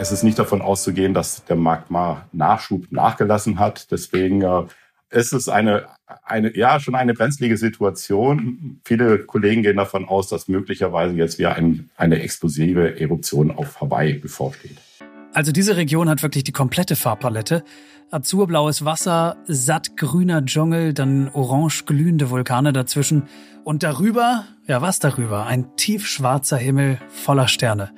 Es ist nicht davon auszugehen, dass der Magma-Nachschub nachgelassen hat. Deswegen äh, ist es eine, eine, ja, schon eine brenzlige Situation. Viele Kollegen gehen davon aus, dass möglicherweise jetzt wieder ein, eine explosive Eruption auf Hawaii bevorsteht. Also diese Region hat wirklich die komplette Farbpalette. Azurblaues Wasser, sattgrüner Dschungel, dann orange glühende Vulkane dazwischen. Und darüber, ja was darüber, ein tiefschwarzer Himmel voller Sterne.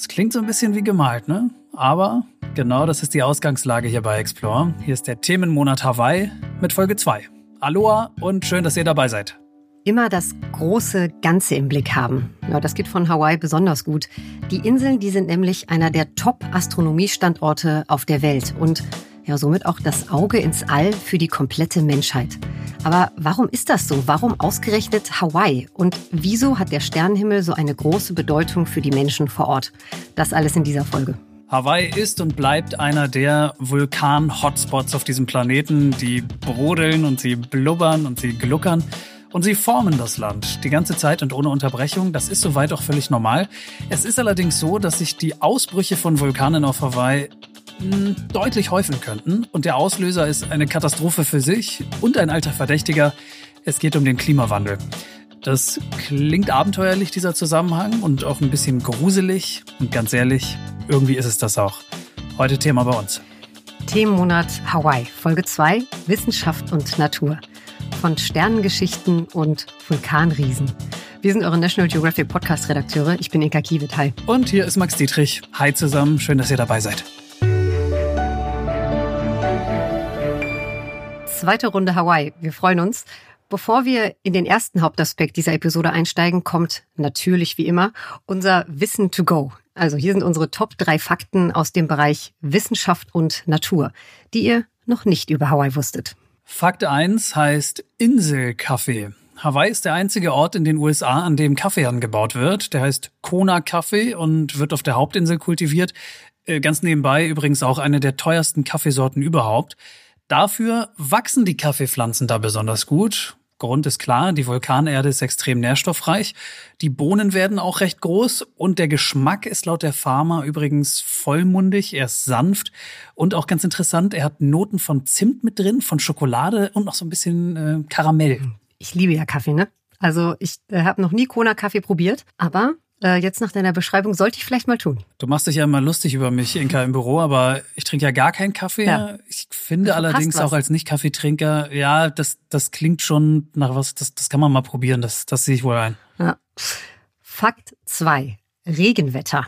Es klingt so ein bisschen wie gemalt, ne? Aber genau das ist die Ausgangslage hier bei Explore. Hier ist der Themenmonat Hawaii mit Folge 2. Aloha und schön, dass ihr dabei seid. Immer das große Ganze im Blick haben. Ja, das geht von Hawaii besonders gut. Die Inseln, die sind nämlich einer der Top-Astronomiestandorte auf der Welt und ja somit auch das Auge ins All für die komplette Menschheit. Aber warum ist das so? Warum ausgerechnet Hawaii? Und wieso hat der Sternenhimmel so eine große Bedeutung für die Menschen vor Ort? Das alles in dieser Folge. Hawaii ist und bleibt einer der Vulkan-Hotspots auf diesem Planeten. Die brodeln und sie blubbern und sie gluckern. Und sie formen das Land die ganze Zeit und ohne Unterbrechung. Das ist soweit auch völlig normal. Es ist allerdings so, dass sich die Ausbrüche von Vulkanen auf Hawaii deutlich häufen könnten. Und der Auslöser ist eine Katastrophe für sich und ein alter Verdächtiger. Es geht um den Klimawandel. Das klingt abenteuerlich, dieser Zusammenhang, und auch ein bisschen gruselig. Und ganz ehrlich, irgendwie ist es das auch. Heute Thema bei uns. Themenmonat Hawaii, Folge 2, Wissenschaft und Natur. Von Sternengeschichten und Vulkanriesen. Wir sind eure National Geographic Podcast-Redakteure. Ich bin Inka Kiewit. Hi. Und hier ist Max Dietrich. Hi zusammen. Schön, dass ihr dabei seid. Zweite Runde Hawaii. Wir freuen uns. Bevor wir in den ersten Hauptaspekt dieser Episode einsteigen, kommt natürlich wie immer unser Wissen to go. Also hier sind unsere Top drei Fakten aus dem Bereich Wissenschaft und Natur, die ihr noch nicht über Hawaii wusstet. Fakt 1 heißt Inselkaffee. Hawaii ist der einzige Ort in den USA, an dem Kaffee angebaut wird. Der heißt Kona Kaffee und wird auf der Hauptinsel kultiviert. Äh, ganz nebenbei übrigens auch eine der teuersten Kaffeesorten überhaupt. Dafür wachsen die Kaffeepflanzen da besonders gut. Grund ist klar, die Vulkanerde ist extrem nährstoffreich. Die Bohnen werden auch recht groß und der Geschmack ist laut der Farmer übrigens vollmundig, er ist sanft und auch ganz interessant, er hat Noten von Zimt mit drin, von Schokolade und noch so ein bisschen äh, Karamell. Ich liebe ja Kaffee, ne? Also ich äh, habe noch nie Kona-Kaffee probiert, aber äh, jetzt nach deiner Beschreibung sollte ich vielleicht mal tun. Du machst dich ja immer lustig über mich, Inka, im Büro, aber ich trinke ja gar keinen Kaffee. Ja. Ich finde allerdings auch als Nicht-Kaffeetrinker, ja, das, das klingt schon nach was, das, das kann man mal probieren, das, das sehe ich wohl ein. Ja. Fakt zwei: Regenwetter.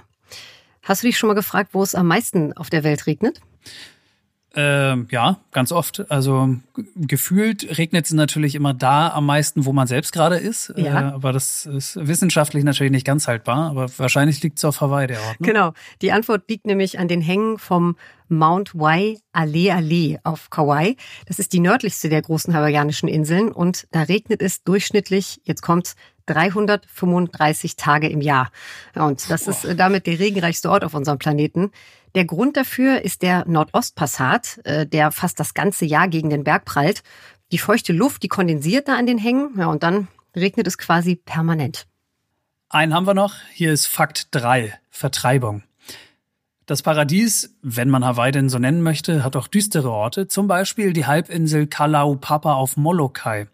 Hast du dich schon mal gefragt, wo es am meisten auf der Welt regnet? Ähm, ja, ganz oft. Also gefühlt regnet es natürlich immer da am meisten, wo man selbst gerade ist. Ja. Äh, aber das ist wissenschaftlich natürlich nicht ganz haltbar. Aber wahrscheinlich liegt es auf Hawaii, der Ort. Ne? Genau. Die Antwort liegt nämlich an den Hängen vom Mount Wai Ale Ale auf Kauai. Das ist die nördlichste der großen hawaiianischen Inseln und da regnet es durchschnittlich, jetzt kommt's, 335 Tage im Jahr. Und das ist äh, damit der regenreichste Ort auf unserem Planeten. Der Grund dafür ist der Nordostpassat, äh, der fast das ganze Jahr gegen den Berg prallt. Die feuchte Luft, die kondensiert da an den Hängen, ja, und dann regnet es quasi permanent. Einen haben wir noch. Hier ist Fakt 3, Vertreibung. Das Paradies, wenn man Hawaii denn so nennen möchte, hat auch düstere Orte, zum Beispiel die Halbinsel Kalaupapa auf Molokai.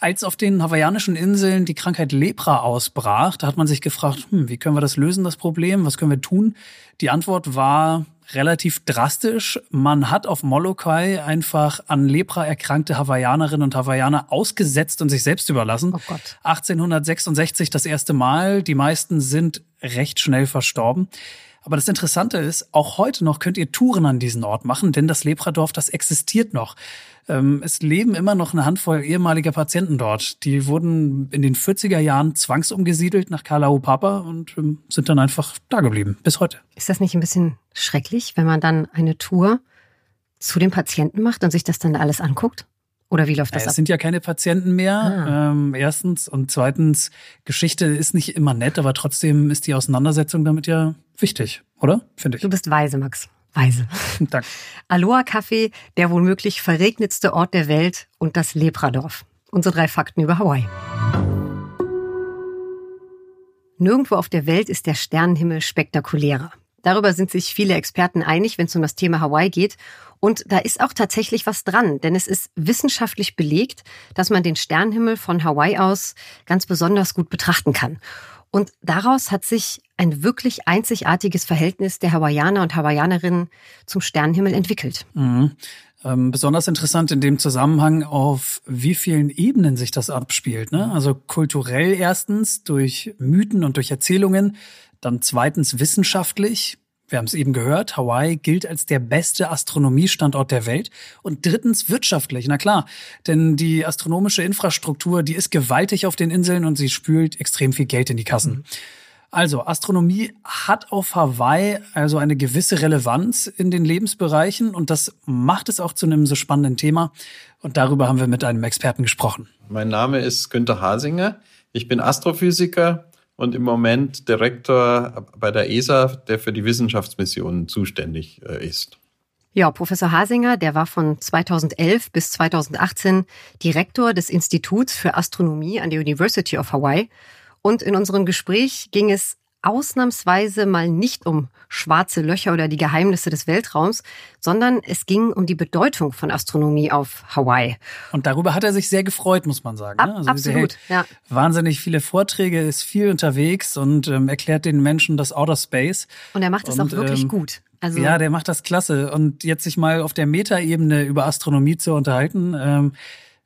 Als auf den hawaiianischen Inseln die Krankheit Lepra ausbrach, da hat man sich gefragt, hm, wie können wir das lösen, das Problem? Was können wir tun? Die Antwort war relativ drastisch. Man hat auf Molokai einfach an Lepra erkrankte Hawaiianerinnen und Hawaiianer ausgesetzt und sich selbst überlassen. Oh Gott. 1866 das erste Mal. Die meisten sind recht schnell verstorben. Aber das Interessante ist, auch heute noch könnt ihr Touren an diesen Ort machen, denn das Lepradorf, das existiert noch. Ähm, es leben immer noch eine Handvoll ehemaliger Patienten dort. Die wurden in den 40er Jahren zwangsumgesiedelt nach Kalaupapa und ähm, sind dann einfach da geblieben, bis heute. Ist das nicht ein bisschen schrecklich, wenn man dann eine Tour zu den Patienten macht und sich das dann alles anguckt? Oder wie läuft das es ab? Sind ja keine Patienten mehr. Ah. Ähm, erstens. Und zweitens, Geschichte ist nicht immer nett, aber trotzdem ist die Auseinandersetzung damit ja wichtig, oder? Finde ich. Du bist weise, Max. Weise. Danke. Aloha Kaffee, der womöglich verregnetste Ort der Welt und das Lepradorf. Unsere drei Fakten über Hawaii. Nirgendwo auf der Welt ist der Sternenhimmel spektakulärer. Darüber sind sich viele Experten einig, wenn es um das Thema Hawaii geht. Und da ist auch tatsächlich was dran, denn es ist wissenschaftlich belegt, dass man den Sternenhimmel von Hawaii aus ganz besonders gut betrachten kann. Und daraus hat sich ein wirklich einzigartiges Verhältnis der Hawaiianer und Hawaiianerinnen zum Sternenhimmel entwickelt. Mhm. Ähm, besonders interessant in dem Zusammenhang, auf wie vielen Ebenen sich das abspielt. Ne? Also kulturell erstens durch Mythen und durch Erzählungen, dann zweitens wissenschaftlich. Wir haben es eben gehört, Hawaii gilt als der beste Astronomiestandort der Welt. Und drittens wirtschaftlich, na klar, denn die astronomische Infrastruktur, die ist gewaltig auf den Inseln und sie spült extrem viel Geld in die Kassen. Mhm. Also, Astronomie hat auf Hawaii also eine gewisse Relevanz in den Lebensbereichen und das macht es auch zu einem so spannenden Thema. Und darüber haben wir mit einem Experten gesprochen. Mein Name ist Günter Hasinger. Ich bin Astrophysiker und im Moment Direktor bei der ESA, der für die Wissenschaftsmissionen zuständig äh, ist. Ja, Professor Hasinger, der war von 2011 bis 2018 Direktor des Instituts für Astronomie an der University of Hawaii und in unserem Gespräch ging es ausnahmsweise mal nicht um schwarze Löcher oder die Geheimnisse des Weltraums, sondern es ging um die Bedeutung von Astronomie auf Hawaii. Und darüber hat er sich sehr gefreut, muss man sagen. Ne? Also absolut, ja. Wahnsinnig viele Vorträge, ist viel unterwegs und ähm, erklärt den Menschen das Outer Space. Und er macht es auch wirklich ähm, gut. Also ja, der macht das klasse. Und jetzt sich mal auf der Metaebene über Astronomie zu unterhalten, ähm,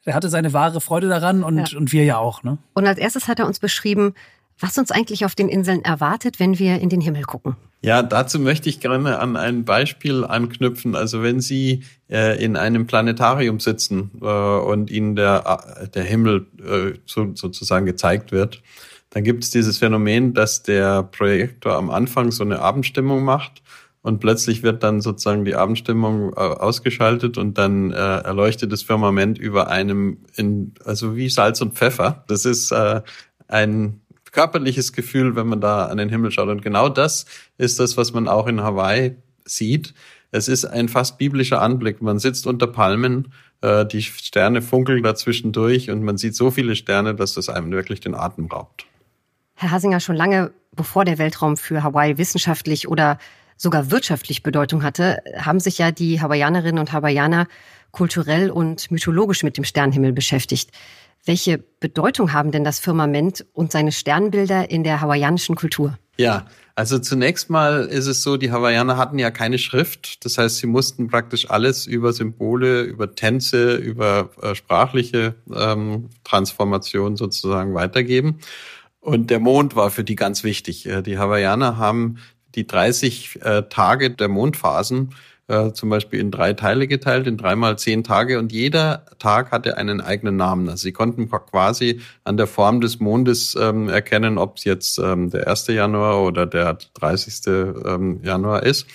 er hatte seine wahre Freude daran und, ja. und wir ja auch. Ne? Und als erstes hat er uns beschrieben, was uns eigentlich auf den Inseln erwartet, wenn wir in den Himmel gucken. Ja, dazu möchte ich gerne an ein Beispiel anknüpfen. Also wenn Sie äh, in einem Planetarium sitzen äh, und Ihnen der, äh, der Himmel äh, so, sozusagen gezeigt wird, dann gibt es dieses Phänomen, dass der Projektor am Anfang so eine Abendstimmung macht und plötzlich wird dann sozusagen die Abendstimmung äh, ausgeschaltet und dann äh, erleuchtet das Firmament über einem, in, also wie Salz und Pfeffer. Das ist äh, ein körperliches Gefühl, wenn man da an den Himmel schaut. Und genau das ist das, was man auch in Hawaii sieht. Es ist ein fast biblischer Anblick. Man sitzt unter Palmen, äh, die Sterne funkeln dazwischen durch und man sieht so viele Sterne, dass das einem wirklich den Atem raubt. Herr Hasinger, schon lange bevor der Weltraum für Hawaii wissenschaftlich oder sogar wirtschaftlich Bedeutung hatte, haben sich ja die Hawaiianerinnen und Hawaiianer kulturell und mythologisch mit dem Sternenhimmel beschäftigt. Welche Bedeutung haben denn das Firmament und seine Sternbilder in der hawaiianischen Kultur? Ja, also zunächst mal ist es so, die Hawaiianer hatten ja keine Schrift. Das heißt, sie mussten praktisch alles über Symbole, über Tänze, über äh, sprachliche ähm, Transformation sozusagen weitergeben. Und der Mond war für die ganz wichtig. Äh, die Hawaiianer haben die 30 äh, Tage der Mondphasen äh, zum Beispiel in drei Teile geteilt, in dreimal zehn Tage und jeder Tag hatte einen eigenen Namen. Also sie konnten quasi an der Form des Mondes ähm, erkennen, ob es jetzt ähm, der 1. Januar oder der 30. Ähm, Januar ist.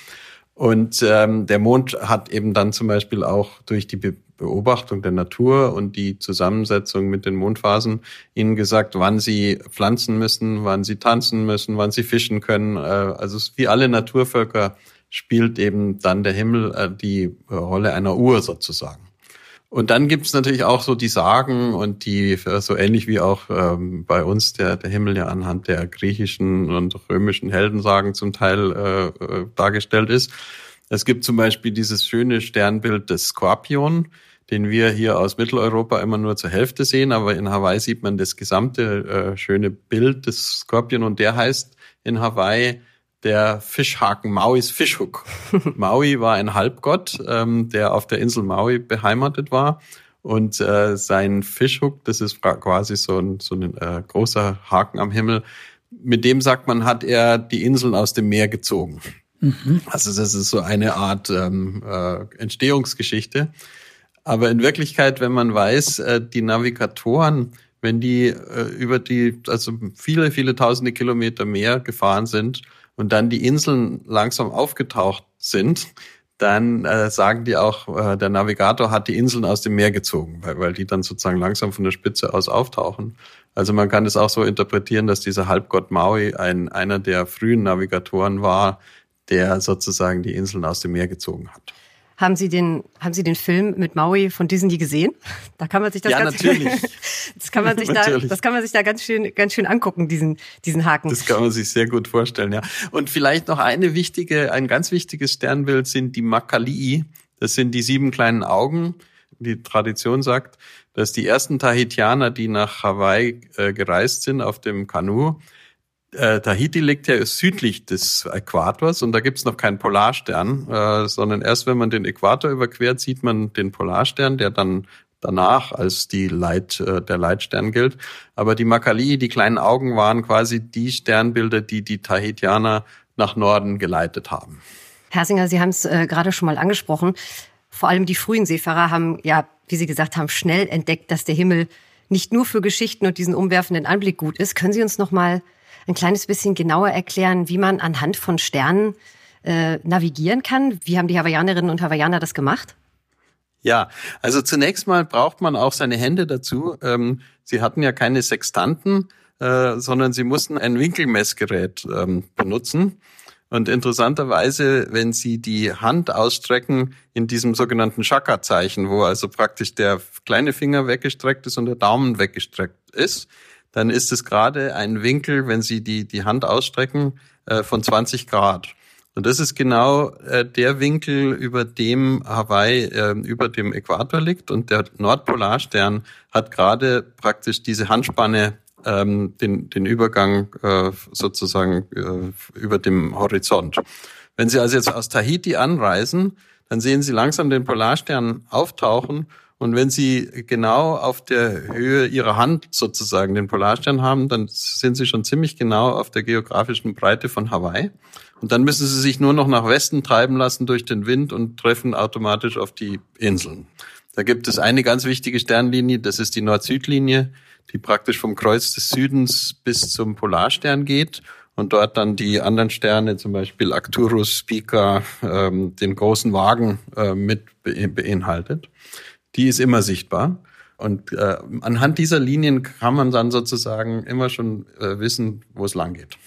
Und ähm, der Mond hat eben dann zum Beispiel auch durch die Be Beobachtung der Natur und die Zusammensetzung mit den Mondphasen ihnen gesagt, wann sie pflanzen müssen, wann sie tanzen müssen, wann sie fischen können. Äh, also wie alle Naturvölker spielt eben dann der Himmel äh, die Rolle einer Uhr sozusagen. Und dann gibt's natürlich auch so die Sagen und die, so ähnlich wie auch ähm, bei uns der, der Himmel ja anhand der griechischen und römischen Heldensagen zum Teil äh, äh, dargestellt ist. Es gibt zum Beispiel dieses schöne Sternbild des Skorpion, den wir hier aus Mitteleuropa immer nur zur Hälfte sehen, aber in Hawaii sieht man das gesamte äh, schöne Bild des Skorpion und der heißt in Hawaii der Fischhaken Mauis Fischhook. Maui war ein Halbgott, ähm, der auf der Insel Maui beheimatet war. Und äh, sein Fischhook, das ist quasi so ein, so ein äh, großer Haken am Himmel, mit dem sagt man, hat er die Inseln aus dem Meer gezogen. Mhm. Also das ist so eine Art ähm, äh, Entstehungsgeschichte. Aber in Wirklichkeit, wenn man weiß, äh, die Navigatoren, wenn die äh, über die, also viele, viele tausende Kilometer mehr gefahren sind und dann die Inseln langsam aufgetaucht sind, dann äh, sagen die auch, äh, der Navigator hat die Inseln aus dem Meer gezogen, weil, weil die dann sozusagen langsam von der Spitze aus auftauchen. Also man kann es auch so interpretieren, dass dieser Halbgott Maui ein, einer der frühen Navigatoren war, der sozusagen die Inseln aus dem Meer gezogen hat. Haben Sie den, haben Sie den Film mit Maui von Disney gesehen? Da kann man sich das ja, ganz, natürlich. das kann man sich da, das kann man sich da ganz schön, ganz schön angucken, diesen, diesen Haken. Das kann man sich sehr gut vorstellen, ja. Und vielleicht noch eine wichtige, ein ganz wichtiges Sternbild sind die Makalii. Das sind die sieben kleinen Augen. Die Tradition sagt, dass die ersten Tahitianer, die nach Hawaii äh, gereist sind auf dem Kanu, äh, Tahiti liegt ja südlich des Äquators und da gibt's noch keinen Polarstern, äh, sondern erst wenn man den Äquator überquert, sieht man den Polarstern, der dann danach als die Leit, äh, der Leitstern gilt. Aber die Makali, die kleinen Augen, waren quasi die Sternbilder, die die Tahitianer nach Norden geleitet haben. Herr Singer, Sie haben es äh, gerade schon mal angesprochen. Vor allem die frühen Seefahrer haben, ja, wie Sie gesagt haben, schnell entdeckt, dass der Himmel nicht nur für Geschichten und diesen umwerfenden Anblick gut ist. Können Sie uns noch mal ein kleines bisschen genauer erklären, wie man anhand von Sternen äh, navigieren kann? Wie haben die Hawaiianerinnen und Hawaiianer das gemacht? Ja, also zunächst mal braucht man auch seine Hände dazu. Ähm, sie hatten ja keine Sextanten, äh, sondern sie mussten ein Winkelmessgerät ähm, benutzen. Und interessanterweise, wenn Sie die Hand ausstrecken in diesem sogenannten Shaka-Zeichen, wo also praktisch der kleine Finger weggestreckt ist und der Daumen weggestreckt ist, dann ist es gerade ein Winkel, wenn Sie die, die Hand ausstrecken, äh, von 20 Grad. Und das ist genau äh, der Winkel, über dem Hawaii äh, über dem Äquator liegt. Und der Nordpolarstern hat gerade praktisch diese Handspanne, ähm, den, den Übergang äh, sozusagen äh, über dem Horizont. Wenn Sie also jetzt aus Tahiti anreisen, dann sehen Sie langsam den Polarstern auftauchen und wenn Sie genau auf der Höhe Ihrer Hand sozusagen den Polarstern haben, dann sind Sie schon ziemlich genau auf der geografischen Breite von Hawaii. Und dann müssen Sie sich nur noch nach Westen treiben lassen durch den Wind und treffen automatisch auf die Inseln. Da gibt es eine ganz wichtige Sternlinie, das ist die Nord-Süd-Linie, die praktisch vom Kreuz des Südens bis zum Polarstern geht und dort dann die anderen Sterne, zum Beispiel Arcturus, Spica, ähm, den großen Wagen äh, mit beinhaltet die ist immer sichtbar. Und äh, anhand dieser Linien kann man dann sozusagen immer schon äh, wissen, wo es lang geht.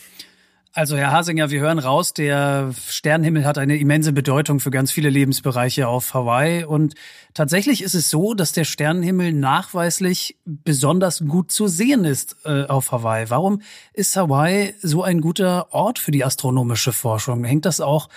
Also Herr Hasinger, wir hören raus, der Sternenhimmel hat eine immense Bedeutung für ganz viele Lebensbereiche auf Hawaii. Und tatsächlich ist es so, dass der Sternenhimmel nachweislich besonders gut zu sehen ist äh, auf Hawaii. Warum ist Hawaii so ein guter Ort für die astronomische Forschung? Hängt das auch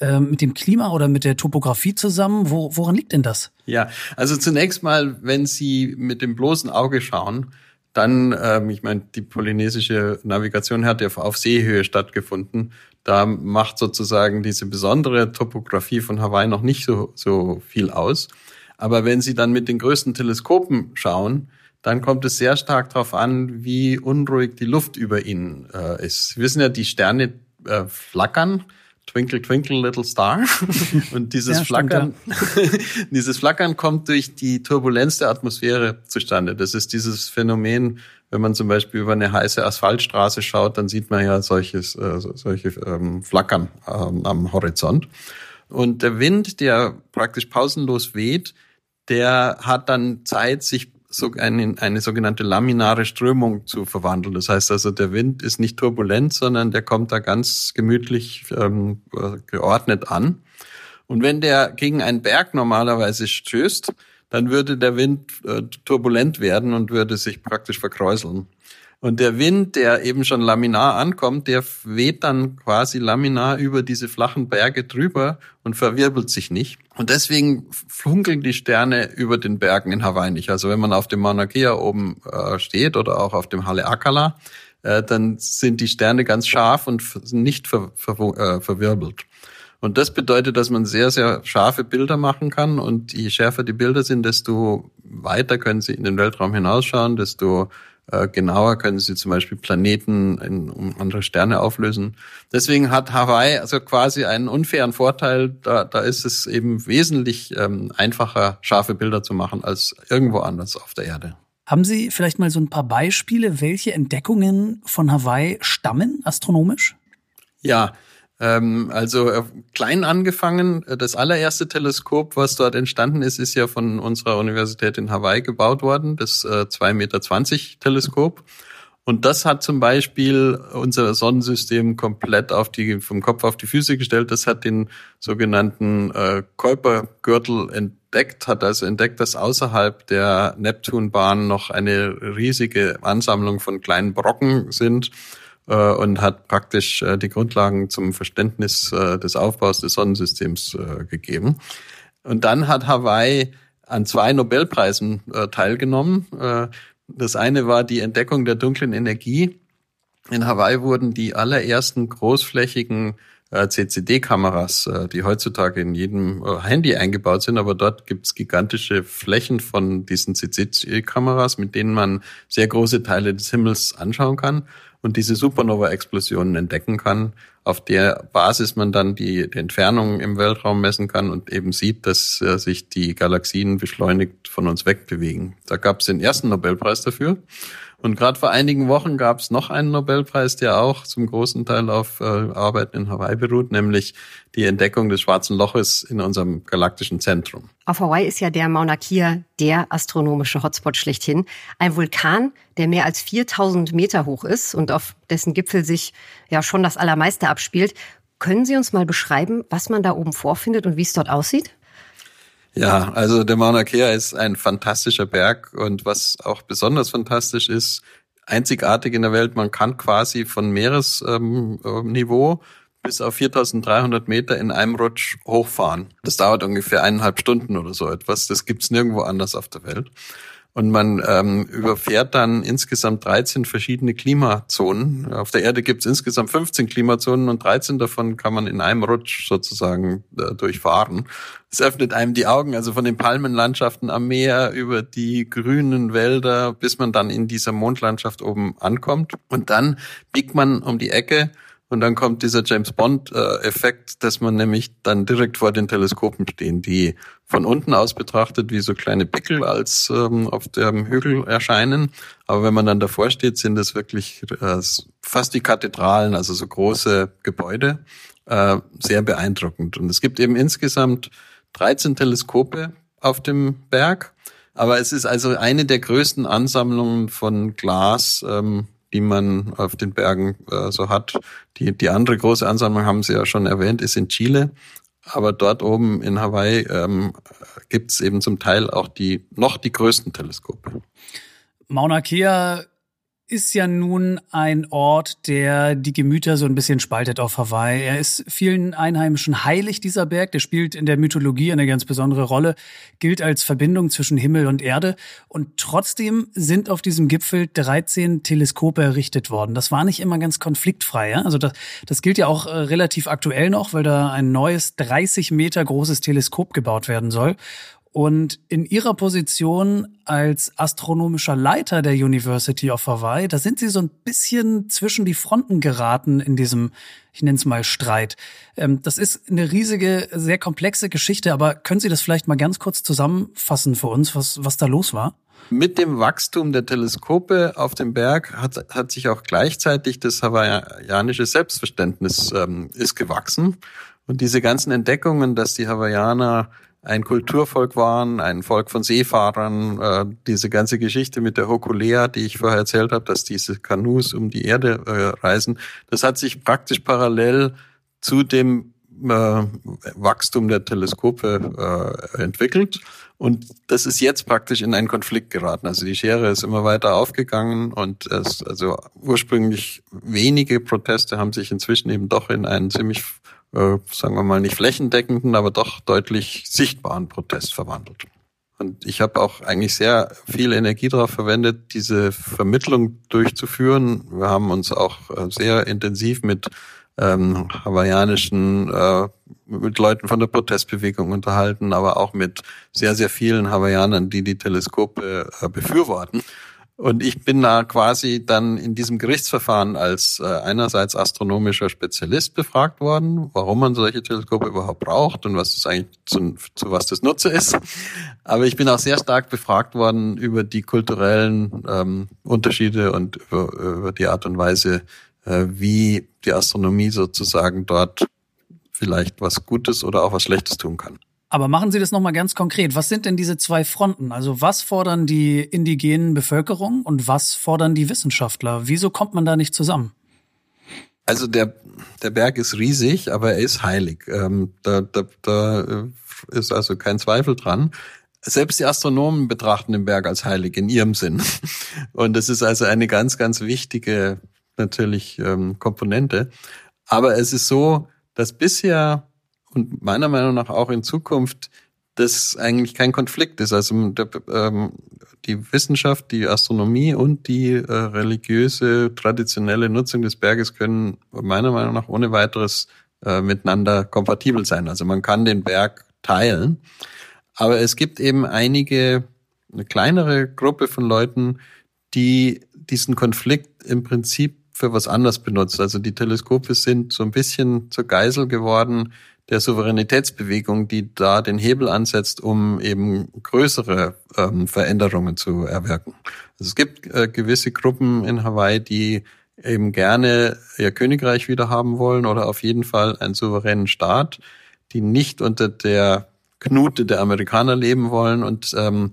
äh, mit dem Klima oder mit der Topografie zusammen? Wo, woran liegt denn das? Ja, also zunächst mal, wenn Sie mit dem bloßen Auge schauen, dann, ähm, ich meine, die polynesische Navigation hat ja auf Seehöhe stattgefunden. Da macht sozusagen diese besondere Topografie von Hawaii noch nicht so, so viel aus. Aber wenn Sie dann mit den größten Teleskopen schauen, dann kommt es sehr stark darauf an, wie unruhig die Luft über ihnen äh, ist. Sie wissen ja, die Sterne äh, flackern Twinkle Twinkle Little Star. Und dieses ja, Flackern, stimmt, ja. dieses Flackern kommt durch die Turbulenz der Atmosphäre zustande. Das ist dieses Phänomen, wenn man zum Beispiel über eine heiße Asphaltstraße schaut, dann sieht man ja solches, äh, solche ähm, Flackern ähm, am Horizont. Und der Wind, der praktisch pausenlos weht, der hat dann Zeit, sich so eine, eine sogenannte laminare Strömung zu verwandeln. Das heißt also, der Wind ist nicht turbulent, sondern der kommt da ganz gemütlich ähm, geordnet an. Und wenn der gegen einen Berg normalerweise stößt, dann würde der Wind äh, turbulent werden und würde sich praktisch verkräuseln. Und der Wind, der eben schon laminar ankommt, der weht dann quasi laminar über diese flachen Berge drüber und verwirbelt sich nicht. Und deswegen funkeln die Sterne über den Bergen in Hawaii nicht. Also wenn man auf dem Mauna Kea oben äh, steht oder auch auf dem Haleakala, äh, dann sind die Sterne ganz scharf und nicht ver, ver, äh, verwirbelt. Und das bedeutet, dass man sehr, sehr scharfe Bilder machen kann. Und je schärfer die Bilder sind, desto weiter können sie in den Weltraum hinausschauen, desto genauer können sie zum Beispiel Planeten in, um andere Sterne auflösen. Deswegen hat Hawaii also quasi einen unfairen Vorteil. Da, da ist es eben wesentlich ähm, einfacher, scharfe Bilder zu machen als irgendwo anders auf der Erde. Haben Sie vielleicht mal so ein paar Beispiele, welche Entdeckungen von Hawaii stammen astronomisch? Ja, ähm, also äh, klein angefangen. Äh, das allererste Teleskop, was dort entstanden ist, ist ja von unserer Universität in Hawaii gebaut worden, das äh, 2,20 Meter Teleskop. Und das hat zum Beispiel unser Sonnensystem komplett auf die, vom Kopf auf die Füße gestellt. Das hat den sogenannten äh, Kuipergürtel entdeckt, hat also entdeckt, dass außerhalb der Neptunbahn noch eine riesige Ansammlung von kleinen Brocken sind und hat praktisch äh, die Grundlagen zum Verständnis äh, des Aufbaus des Sonnensystems äh, gegeben. Und dann hat Hawaii an zwei Nobelpreisen äh, teilgenommen. Äh, das eine war die Entdeckung der dunklen Energie. In Hawaii wurden die allerersten großflächigen äh, CCD-Kameras, äh, die heutzutage in jedem äh, Handy eingebaut sind, aber dort gibt es gigantische Flächen von diesen CCD-Kameras, mit denen man sehr große Teile des Himmels anschauen kann und diese Supernova-Explosionen entdecken kann, auf der Basis man dann die, die Entfernung im Weltraum messen kann und eben sieht, dass äh, sich die Galaxien beschleunigt von uns wegbewegen. Da gab es den ersten Nobelpreis dafür. Und gerade vor einigen Wochen gab es noch einen Nobelpreis, der auch zum großen Teil auf äh, Arbeiten in Hawaii beruht, nämlich die Entdeckung des schwarzen Loches in unserem galaktischen Zentrum. Auf Hawaii ist ja der Mauna Kea der astronomische Hotspot schlechthin. Ein Vulkan, der mehr als 4000 Meter hoch ist und auf dessen Gipfel sich ja schon das Allermeiste abspielt. Können Sie uns mal beschreiben, was man da oben vorfindet und wie es dort aussieht? Ja, also der Mauna Kea ist ein fantastischer Berg und was auch besonders fantastisch ist, einzigartig in der Welt, man kann quasi von Meeresniveau ähm, bis auf 4300 Meter in einem Rutsch hochfahren. Das dauert ungefähr eineinhalb Stunden oder so etwas. Das gibt's nirgendwo anders auf der Welt. Und man ähm, überfährt dann insgesamt 13 verschiedene Klimazonen. Auf der Erde gibt es insgesamt 15 Klimazonen und 13 davon kann man in einem Rutsch sozusagen äh, durchfahren. Es öffnet einem die Augen, also von den Palmenlandschaften am Meer über die grünen Wälder, bis man dann in dieser Mondlandschaft oben ankommt. Und dann biegt man um die Ecke und dann kommt dieser James Bond-Effekt, dass man nämlich dann direkt vor den Teleskopen stehen, die von unten aus betrachtet wie so kleine Pickel als ähm, auf dem Hügel erscheinen. Aber wenn man dann davor steht, sind es wirklich äh, fast die Kathedralen, also so große Gebäude. Äh, sehr beeindruckend. Und es gibt eben insgesamt 13 Teleskope auf dem Berg. Aber es ist also eine der größten Ansammlungen von Glas, ähm, die man auf den Bergen äh, so hat. Die, die andere große Ansammlung, haben Sie ja schon erwähnt, ist in Chile. Aber dort oben in Hawaii ähm, gibt es eben zum Teil auch die noch die größten Teleskope. Mauna Kea ist ja nun ein Ort, der die Gemüter so ein bisschen spaltet auf Hawaii. Er ist vielen Einheimischen heilig, dieser Berg. Der spielt in der Mythologie eine ganz besondere Rolle, gilt als Verbindung zwischen Himmel und Erde. Und trotzdem sind auf diesem Gipfel 13 Teleskope errichtet worden. Das war nicht immer ganz konfliktfrei. Ja? Also das, das gilt ja auch äh, relativ aktuell noch, weil da ein neues 30 Meter großes Teleskop gebaut werden soll. Und in ihrer Position als astronomischer Leiter der University of Hawaii, da sind sie so ein bisschen zwischen die Fronten geraten in diesem, ich nenne es mal Streit. Ähm, das ist eine riesige, sehr komplexe Geschichte, aber können Sie das vielleicht mal ganz kurz zusammenfassen für uns, was, was da los war? Mit dem Wachstum der Teleskope auf dem Berg hat, hat sich auch gleichzeitig das hawaiianische Selbstverständnis ähm, ist gewachsen. Und diese ganzen Entdeckungen, dass die Hawaiianer ein Kulturvolk waren, ein Volk von Seefahrern, äh, diese ganze Geschichte mit der Hokulea, die ich vorher erzählt habe, dass diese Kanus um die Erde äh, reisen, das hat sich praktisch parallel zu dem äh, Wachstum der Teleskope äh, entwickelt. Und das ist jetzt praktisch in einen Konflikt geraten. Also die Schere ist immer weiter aufgegangen und es, also ursprünglich wenige Proteste haben sich inzwischen eben doch in einen ziemlich äh, sagen wir mal nicht flächendeckenden, aber doch deutlich sichtbaren Protest verwandelt. Und ich habe auch eigentlich sehr viel Energie darauf verwendet, diese Vermittlung durchzuführen. Wir haben uns auch äh, sehr intensiv mit ähm, hawaiianischen, äh, mit Leuten von der Protestbewegung unterhalten, aber auch mit sehr, sehr vielen Hawaiianern, die die Teleskope äh, befürworten. Und ich bin da quasi dann in diesem Gerichtsverfahren als äh, einerseits astronomischer Spezialist befragt worden, warum man solche Teleskope überhaupt braucht und was das eigentlich zu, zu was das Nutze ist. Aber ich bin auch sehr stark befragt worden über die kulturellen ähm, Unterschiede und über, über die Art und Weise, äh, wie die Astronomie sozusagen dort vielleicht was Gutes oder auch was Schlechtes tun kann. Aber machen Sie das nochmal ganz konkret. Was sind denn diese zwei Fronten? Also was fordern die indigenen Bevölkerung und was fordern die Wissenschaftler? Wieso kommt man da nicht zusammen? Also der, der Berg ist riesig, aber er ist heilig. Ähm, da, da, da äh, ist also kein Zweifel dran. Selbst die Astronomen betrachten den Berg als heilig in ihrem Sinn. Und das ist also eine ganz, ganz wichtige natürlich ähm, Komponente. Aber es ist so, dass bisher und meiner Meinung nach auch in Zukunft das eigentlich kein Konflikt ist. Also der, ähm, die Wissenschaft, die Astronomie und die äh, religiöse, traditionelle Nutzung des Berges können meiner Meinung nach ohne weiteres äh, miteinander kompatibel sein. Also man kann den Berg teilen, aber es gibt eben einige, eine kleinere Gruppe von Leuten, die diesen Konflikt im Prinzip für was anderes benutzt. Also die Teleskope sind so ein bisschen zur Geisel geworden der Souveränitätsbewegung, die da den Hebel ansetzt, um eben größere ähm, Veränderungen zu erwirken. Also es gibt äh, gewisse Gruppen in Hawaii, die eben gerne ihr Königreich wieder haben wollen oder auf jeden Fall einen souveränen Staat, die nicht unter der Knute der Amerikaner leben wollen und ähm,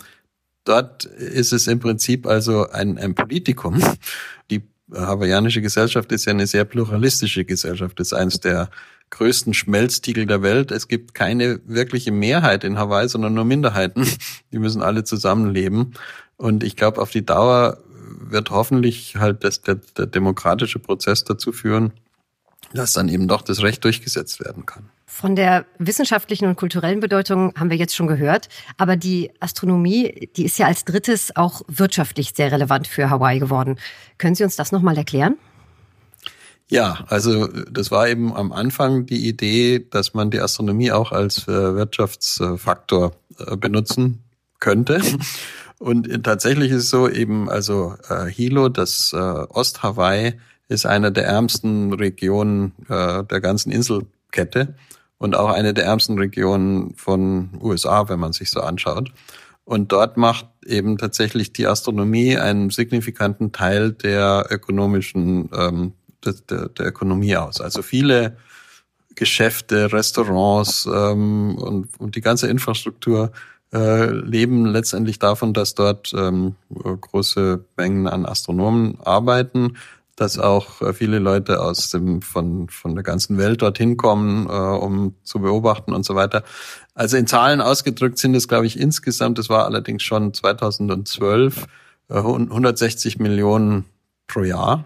dort ist es im Prinzip also ein, ein Politikum. Die hawaiianische Gesellschaft ist ja eine sehr pluralistische Gesellschaft, ist eines der größten Schmelztiegel der Welt. Es gibt keine wirkliche Mehrheit in Hawaii, sondern nur Minderheiten. Die müssen alle zusammenleben. Und ich glaube, auf die Dauer wird hoffentlich halt das, der, der demokratische Prozess dazu führen, dass dann eben doch das Recht durchgesetzt werden kann. Von der wissenschaftlichen und kulturellen Bedeutung haben wir jetzt schon gehört, aber die Astronomie, die ist ja als drittes auch wirtschaftlich sehr relevant für Hawaii geworden. Können Sie uns das nochmal erklären? Ja, also das war eben am Anfang die Idee, dass man die Astronomie auch als äh, Wirtschaftsfaktor äh, benutzen könnte. Und tatsächlich ist es so eben, also äh, Hilo, das Ost-Hawaii, ist eine der ärmsten Regionen der ganzen Inselkette und auch eine der ärmsten Regionen von USA, wenn man sich so anschaut. Und dort macht eben tatsächlich die Astronomie einen signifikanten Teil der ökonomischen ähm, der, der Ökonomie aus. Also viele Geschäfte, Restaurants ähm, und, und die ganze Infrastruktur äh, leben letztendlich davon, dass dort ähm, große Mengen an Astronomen arbeiten, dass auch äh, viele Leute aus dem von von der ganzen Welt dorthin kommen, äh, um zu beobachten und so weiter. Also in Zahlen ausgedrückt sind es, glaube ich, insgesamt. Das war allerdings schon 2012 äh, 160 Millionen pro Jahr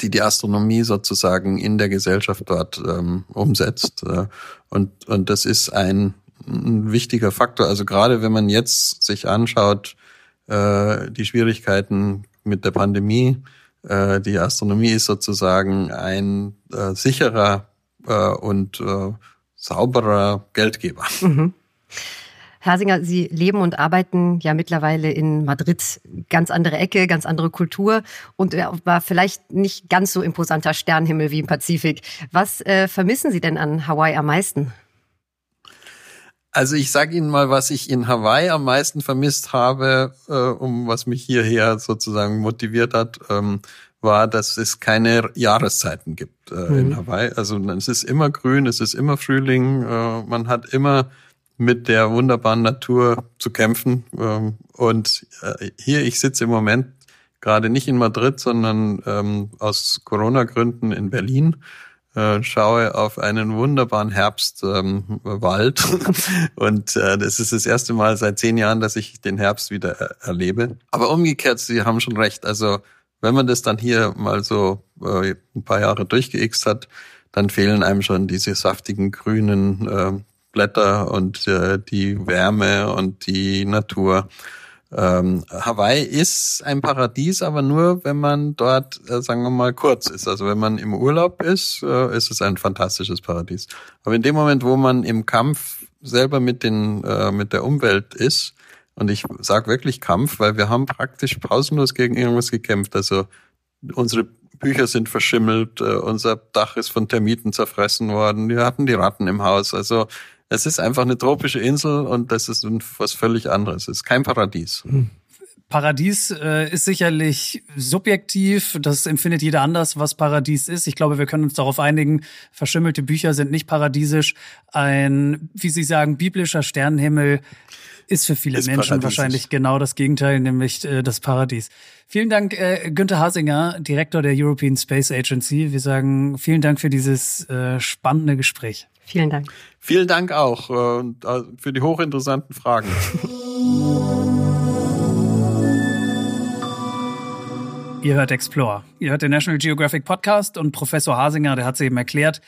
die die Astronomie sozusagen in der Gesellschaft dort ähm, umsetzt. Äh, und, und das ist ein, ein wichtiger Faktor. Also gerade wenn man jetzt sich anschaut, äh, die Schwierigkeiten mit der Pandemie, äh, die Astronomie ist sozusagen ein äh, sicherer äh, und äh, sauberer Geldgeber. Mhm. Hersinger, Sie leben und arbeiten ja mittlerweile in Madrid. Ganz andere Ecke, ganz andere Kultur und war vielleicht nicht ganz so imposanter Sternhimmel wie im Pazifik. Was äh, vermissen Sie denn an Hawaii am meisten? Also ich sage Ihnen mal, was ich in Hawaii am meisten vermisst habe, äh, um was mich hierher sozusagen motiviert hat, ähm, war, dass es keine Jahreszeiten gibt äh, mhm. in Hawaii. Also es ist immer grün, es ist immer Frühling, äh, man hat immer mit der wunderbaren Natur zu kämpfen. Ähm, und äh, hier, ich sitze im Moment gerade nicht in Madrid, sondern ähm, aus Corona-Gründen in Berlin. Äh, schaue auf einen wunderbaren Herbstwald. Ähm, und äh, das ist das erste Mal seit zehn Jahren, dass ich den Herbst wieder er erlebe. Aber umgekehrt, Sie haben schon recht. Also wenn man das dann hier mal so äh, ein paar Jahre durchgeixt hat, dann fehlen einem schon diese saftigen grünen äh, Blätter und äh, die Wärme und die Natur. Ähm, Hawaii ist ein Paradies, aber nur, wenn man dort, äh, sagen wir mal, kurz ist. Also wenn man im Urlaub ist, äh, ist es ein fantastisches Paradies. Aber in dem Moment, wo man im Kampf selber mit den äh, mit der Umwelt ist, und ich sage wirklich Kampf, weil wir haben praktisch pausenlos gegen irgendwas gekämpft. Also unsere Bücher sind verschimmelt, äh, unser Dach ist von Termiten zerfressen worden, wir hatten die Ratten im Haus. Also es ist einfach eine tropische Insel und das ist was völlig anderes. Es ist kein Paradies. Hm. Paradies äh, ist sicherlich subjektiv. Das empfindet jeder anders, was Paradies ist. Ich glaube, wir können uns darauf einigen, verschimmelte Bücher sind nicht paradiesisch. Ein, wie Sie sagen, biblischer Sternenhimmel ist für viele ist Menschen wahrscheinlich genau das Gegenteil, nämlich äh, das Paradies. Vielen Dank, äh, Günther Hasinger, Direktor der European Space Agency. Wir sagen vielen Dank für dieses äh, spannende Gespräch. Vielen Dank. Vielen Dank auch äh, äh für die hochinteressanten Fragen. Ihr hört Explore. Ihr hört den National Geographic Podcast und Professor Hasinger, der hat es eben erklärt,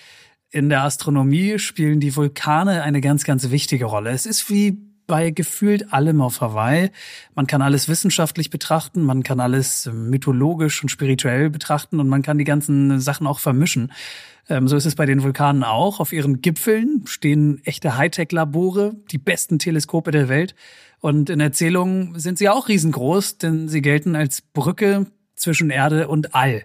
in der Astronomie spielen die Vulkane eine ganz, ganz wichtige Rolle. Es ist wie bei gefühlt allem auf Hawaii. Man kann alles wissenschaftlich betrachten, man kann alles mythologisch und spirituell betrachten und man kann die ganzen Sachen auch vermischen. Ähm, so ist es bei den Vulkanen auch. Auf ihren Gipfeln stehen echte Hightech-Labore, die besten Teleskope der Welt. Und in Erzählungen sind sie auch riesengroß, denn sie gelten als Brücke zwischen Erde und All.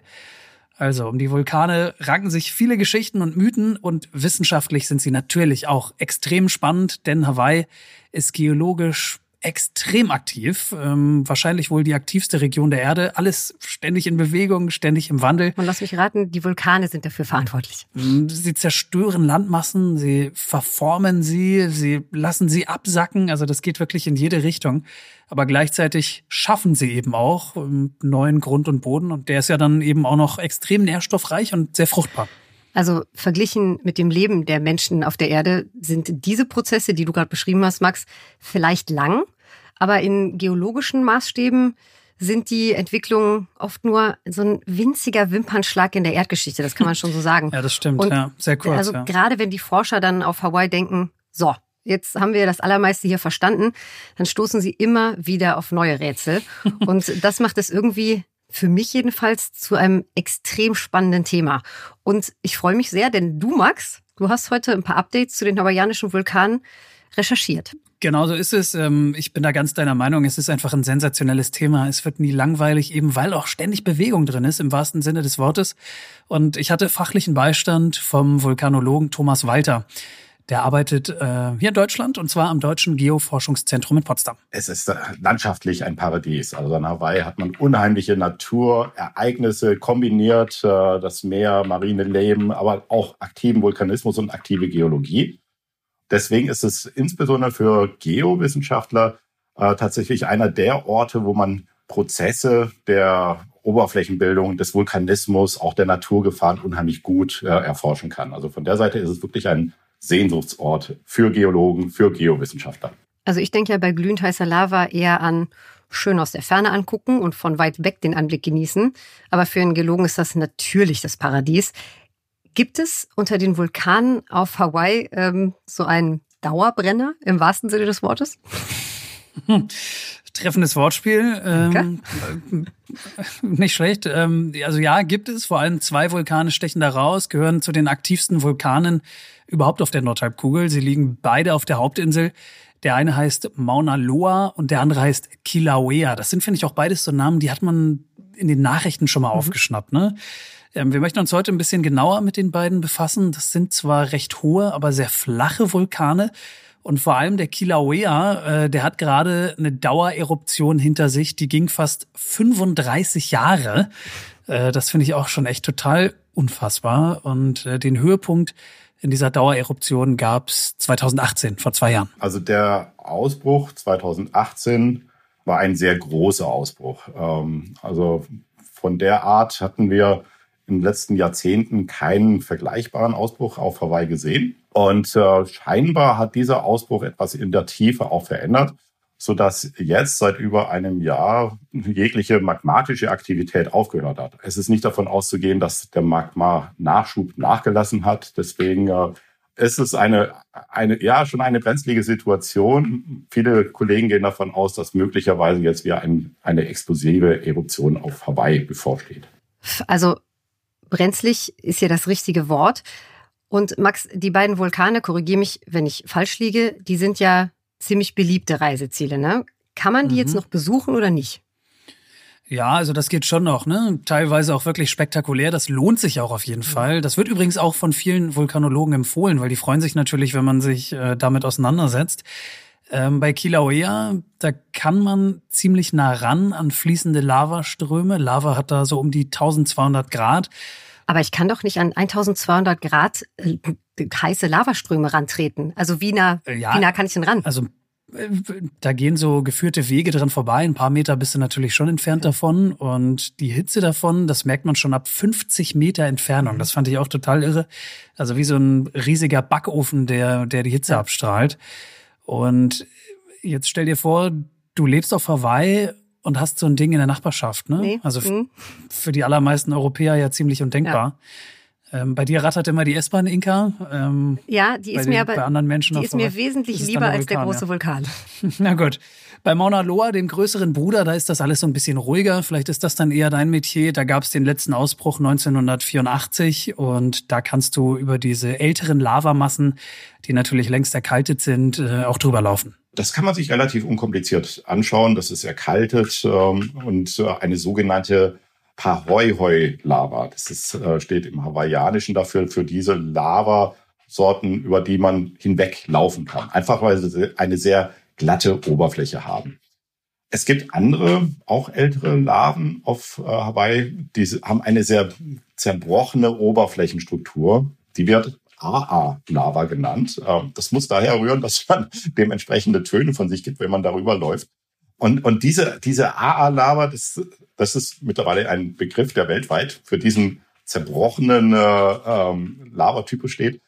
Also um die Vulkane ranken sich viele Geschichten und Mythen und wissenschaftlich sind sie natürlich auch extrem spannend, denn Hawaii ist geologisch extrem aktiv, ähm, wahrscheinlich wohl die aktivste Region der Erde. Alles ständig in Bewegung, ständig im Wandel. Und lass mich raten, die Vulkane sind dafür verantwortlich. Mm, sie zerstören Landmassen, sie verformen sie, sie lassen sie absacken. Also das geht wirklich in jede Richtung. Aber gleichzeitig schaffen sie eben auch ähm, neuen Grund und Boden. Und der ist ja dann eben auch noch extrem nährstoffreich und sehr fruchtbar. Also verglichen mit dem Leben der Menschen auf der Erde sind diese Prozesse, die du gerade beschrieben hast, Max, vielleicht lang, aber in geologischen Maßstäben sind die Entwicklungen oft nur so ein winziger Wimpernschlag in der Erdgeschichte. Das kann man schon so sagen. ja, das stimmt. Und ja, sehr kurz. Also ja. gerade wenn die Forscher dann auf Hawaii denken, so, jetzt haben wir das Allermeiste hier verstanden, dann stoßen sie immer wieder auf neue Rätsel. Und das macht es irgendwie für mich jedenfalls zu einem extrem spannenden Thema. Und ich freue mich sehr, denn du, Max, du hast heute ein paar Updates zu den hawaiianischen Vulkanen recherchiert. Genau so ist es. Ähm, ich bin da ganz deiner Meinung. Es ist einfach ein sensationelles Thema. Es wird nie langweilig, eben weil auch ständig Bewegung drin ist, im wahrsten Sinne des Wortes. Und ich hatte fachlichen Beistand vom Vulkanologen Thomas Walter. Der arbeitet äh, hier in Deutschland und zwar am Deutschen Geoforschungszentrum in Potsdam. Es ist äh, landschaftlich ein Paradies. Also in Hawaii hat man unheimliche Naturereignisse kombiniert, äh, das Meer, marine Leben, aber auch aktiven Vulkanismus und aktive Geologie. Deswegen ist es insbesondere für Geowissenschaftler äh, tatsächlich einer der Orte, wo man Prozesse der Oberflächenbildung, des Vulkanismus, auch der Naturgefahren unheimlich gut äh, erforschen kann. Also von der Seite ist es wirklich ein Sehnsuchtsort für Geologen, für Geowissenschaftler. Also ich denke ja bei glühend heißer Lava eher an schön aus der Ferne angucken und von weit weg den Anblick genießen. Aber für einen Geologen ist das natürlich das Paradies. Gibt es unter den Vulkanen auf Hawaii ähm, so einen Dauerbrenner im wahrsten Sinne des Wortes? Treffendes Wortspiel. Ähm, okay. nicht schlecht. Ähm, also ja, gibt es. Vor allem zwei Vulkane stechen da raus, gehören zu den aktivsten Vulkanen überhaupt auf der Nordhalbkugel. Sie liegen beide auf der Hauptinsel. Der eine heißt Mauna Loa und der andere heißt Kilauea. Das sind, finde ich, auch beides so Namen, die hat man in den Nachrichten schon mal mhm. aufgeschnappt. Ne? Ähm, wir möchten uns heute ein bisschen genauer mit den beiden befassen. Das sind zwar recht hohe, aber sehr flache Vulkane. Und vor allem der Kilauea, äh, der hat gerade eine Dauereruption hinter sich, die ging fast 35 Jahre. Äh, das finde ich auch schon echt total unfassbar. Und äh, den Höhepunkt in dieser Dauereruption gab es 2018, vor zwei Jahren. Also der Ausbruch 2018 war ein sehr großer Ausbruch. Ähm, also von der Art hatten wir in den letzten Jahrzehnten keinen vergleichbaren Ausbruch auf Hawaii gesehen. Und äh, scheinbar hat dieser Ausbruch etwas in der Tiefe auch verändert, so dass jetzt seit über einem Jahr jegliche magmatische Aktivität aufgehört hat. Es ist nicht davon auszugehen, dass der Magma-Nachschub nachgelassen hat. Deswegen äh, ist es eine, eine, ja, schon eine brenzlige Situation. Viele Kollegen gehen davon aus, dass möglicherweise jetzt wieder ein, eine explosive Eruption auf Hawaii bevorsteht. Also brenzlig ist ja das richtige Wort. Und Max, die beiden Vulkane, korrigiere mich, wenn ich falsch liege, die sind ja ziemlich beliebte Reiseziele. Ne? Kann man die mhm. jetzt noch besuchen oder nicht? Ja, also das geht schon noch, ne? Teilweise auch wirklich spektakulär. Das lohnt sich auch auf jeden. Fall. Das wird übrigens auch von vielen Vulkanologen empfohlen, weil die freuen sich natürlich, wenn man sich äh, damit auseinandersetzt. Ähm, bei Kilauea, da kann man ziemlich nah ran an fließende Lavaströme. Lava hat da so um die 1200 Grad. Aber ich kann doch nicht an 1200 Grad äh, heiße Lavaströme rantreten. Also wie nah, ja, wie nah kann ich denn ran? Also äh, da gehen so geführte Wege dran vorbei. Ein paar Meter bist du natürlich schon entfernt davon. Und die Hitze davon, das merkt man schon ab 50 Meter Entfernung. Das fand ich auch total irre. Also wie so ein riesiger Backofen, der, der die Hitze ja. abstrahlt. Und jetzt stell dir vor, du lebst auf Hawaii und hast so ein Ding in der Nachbarschaft, ne? Nee. Also mhm. für die allermeisten Europäer ja ziemlich undenkbar. Ja. Ähm, bei dir rattert immer die S-Bahn, Inka. Ähm, ja, die ist mir aber bei anderen Menschen die ist mir wesentlich lieber der als der große ja. Vulkan. Na gut. Bei Mauna Loa, dem größeren Bruder, da ist das alles so ein bisschen ruhiger. Vielleicht ist das dann eher dein Metier. Da gab es den letzten Ausbruch 1984 und da kannst du über diese älteren Lavamassen, die natürlich längst erkaltet sind, äh, auch drüber laufen. Das kann man sich relativ unkompliziert anschauen. Das ist erkaltet ähm, und äh, eine sogenannte Pahoihoi-Lava. Das ist, äh, steht im Hawaiianischen dafür, für diese Lavasorten, über die man hinweglaufen kann. Einfach weil sie eine sehr glatte Oberfläche haben. Es gibt andere, auch ältere Laven auf äh, Hawaii, die haben eine sehr zerbrochene Oberflächenstruktur. Die wird AA-Lava genannt. Ähm, das muss daher rühren, dass man dementsprechende Töne von sich gibt, wenn man darüber läuft. Und, und diese, diese AA-Lava, das, das ist mittlerweile ein Begriff, der weltweit für diesen zerbrochenen äh, ähm, Lavatypus steht.